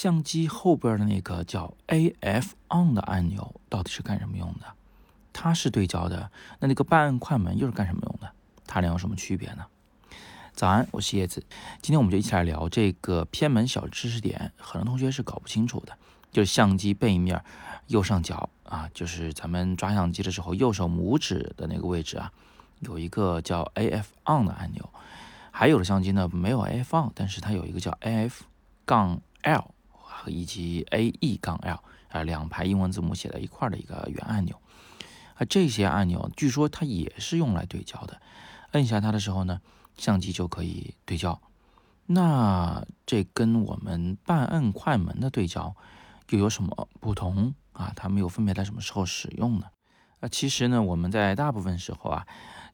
相机后边的那个叫 AF on 的按钮到底是干什么用的？它是对焦的，那那个半按快门又是干什么用的？它俩有什么区别呢？早安，我是叶子，今天我们就一起来聊这个偏门小知识点，很多同学是搞不清楚的，就是相机背面右上角啊，就是咱们抓相机的时候右手拇指的那个位置啊，有一个叫 AF on 的按钮，还有的相机呢没有 AF on，但是它有一个叫 AF 杠 L。和以及 A E 杠 L 啊，两排英文字母写在一块的一个圆按钮啊，这些按钮据说它也是用来对焦的。摁下它的时候呢，相机就可以对焦。那这跟我们半摁快门的对焦又有什么不同啊？它们又分别在什么时候使用呢？啊，其实呢，我们在大部分时候啊，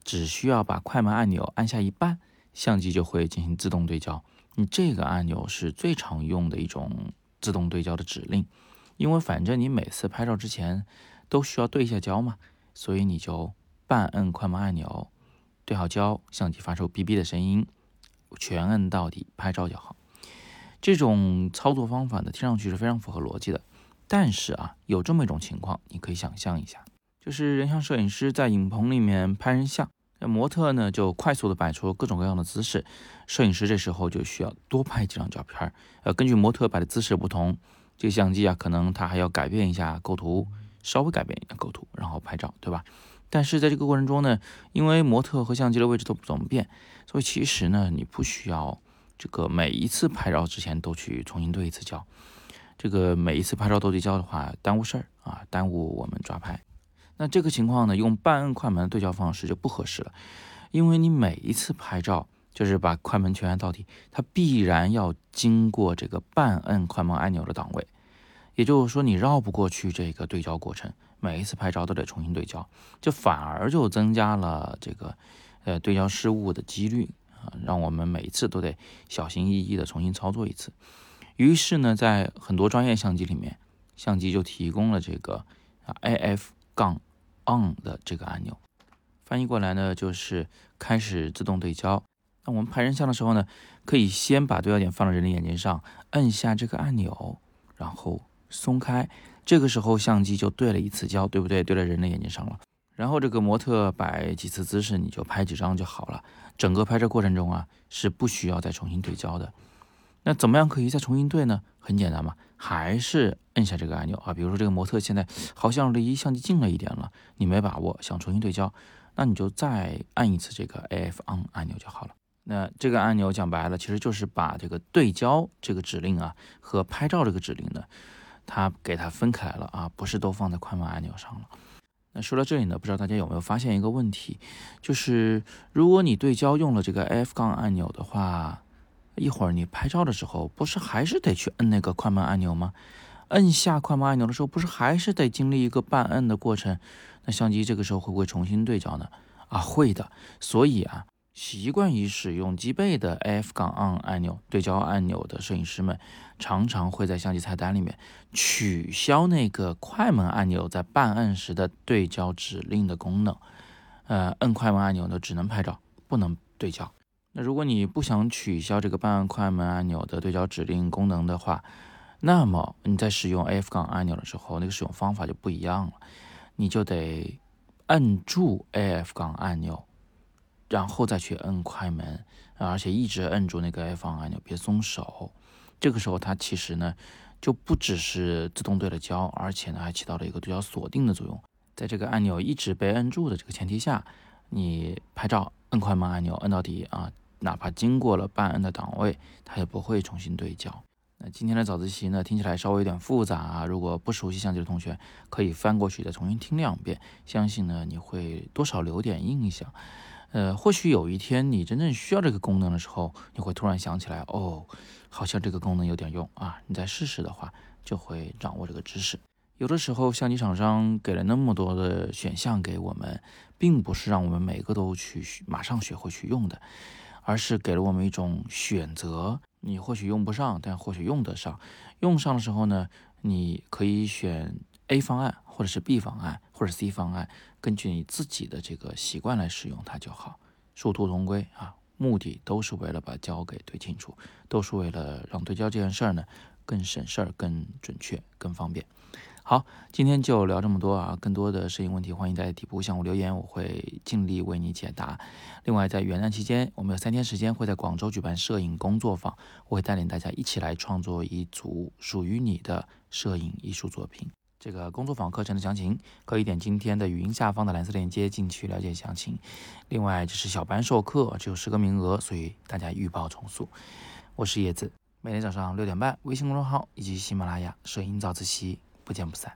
只需要把快门按钮按下一半，相机就会进行自动对焦。你这个按钮是最常用的一种。自动对焦的指令，因为反正你每次拍照之前都需要对一下焦嘛，所以你就半摁快门按钮，对好焦，相机发出哔哔的声音，全摁到底拍照就好。这种操作方法呢，听上去是非常符合逻辑的。但是啊，有这么一种情况，你可以想象一下，就是人像摄影师在影棚里面拍人像。那模特呢就快速的摆出各种各样的姿势，摄影师这时候就需要多拍几张照片呃，根据模特摆的姿势不同，这个相机啊可能它还要改变一下构图，稍微改变一下构图，然后拍照，对吧？但是在这个过程中呢，因为模特和相机的位置都不怎么变，所以其实呢你不需要这个每一次拍照之前都去重新对一次焦，这个每一次拍照都对焦的话耽误事儿啊，耽误我们抓拍。那这个情况呢，用半摁快门的对焦方式就不合适了，因为你每一次拍照就是把快门全按到底，它必然要经过这个半摁快门按钮的档位，也就是说你绕不过去这个对焦过程，每一次拍照都得重新对焦，这反而就增加了这个呃对焦失误的几率啊，让我们每一次都得小心翼翼的重新操作一次。于是呢，在很多专业相机里面，相机就提供了这个啊 AF。杠 on 的这个按钮，翻译过来呢就是开始自动对焦。那我们拍人像的时候呢，可以先把对焦点放到人的眼睛上，摁下这个按钮，然后松开，这个时候相机就对了一次焦，对不对？对了人的眼睛上了。然后这个模特摆几次姿势，你就拍几张就好了。整个拍摄过程中啊，是不需要再重新对焦的。那怎么样可以再重新对呢？很简单嘛，还是摁下这个按钮啊。比如说这个模特现在好像离相机近了一点了，你没把握想重新对焦，那你就再按一次这个 AF on 按钮就好了。那这个按钮讲白了，其实就是把这个对焦这个指令啊和拍照这个指令呢，它给它分开了啊，不是都放在快门按钮上了。那说到这里呢，不知道大家有没有发现一个问题，就是如果你对焦用了这个 AF 杠按钮的话。一会儿你拍照的时候，不是还是得去摁那个快门按钮吗？摁下快门按钮的时候，不是还是得经历一个半摁的过程？那相机这个时候会不会重新对焦呢？啊，会的。所以啊，习惯于使用机背的 F 杠 on 按钮对焦按钮的摄影师们，常常会在相机菜单里面取消那个快门按钮在半摁时的对焦指令的功能。呃，摁快门按钮呢，只能拍照，不能对焦。那如果你不想取消这个半按快门按钮的对焦指令功能的话，那么你在使用 AF 杠按钮的时候，那个使用方法就不一样了。你就得摁住 AF 杠按钮，然后再去摁快门，而且一直摁住那个 AF 按钮，别松手。这个时候它其实呢就不只是自动对了焦，而且呢还起到了一个对焦锁定的作用。在这个按钮一直被摁住的这个前提下，你拍照摁快门按钮摁到底啊。哪怕经过了半摁的档位，它也不会重新对焦。那今天的早自习呢，听起来稍微有点复杂啊。如果不熟悉相机的同学，可以翻过去再重新听两遍，相信呢你会多少留点印象。呃，或许有一天你真正需要这个功能的时候，你会突然想起来，哦，好像这个功能有点用啊。你再试试的话，就会掌握这个知识。有的时候相机厂商给了那么多的选项给我们，并不是让我们每个都去马上学会去用的。而是给了我们一种选择，你或许用不上，但或许用得上。用上的时候呢，你可以选 A 方案，或者是 B 方案，或者 C 方案，根据你自己的这个习惯来使用它就好。殊途同归啊，目的都是为了把焦给对清楚，都是为了让对焦这件事儿呢更省事儿、更准确、更方便。好，今天就聊这么多啊！更多的摄影问题，欢迎在底部向我留言，我会尽力为你解答。另外，在元旦期间，我们有三天时间会在广州举办摄影工作坊，我会带领大家一起来创作一组属于你的摄影艺术作品。这个工作坊课程的详情，可以点今天的语音下方的蓝色链接进去了解详情。另外，这是小班授课，只有十个名额，所以大家预报重塑。我是叶子，每天早上六点半，微信公众号以及喜马拉雅摄影早自习。不见不散。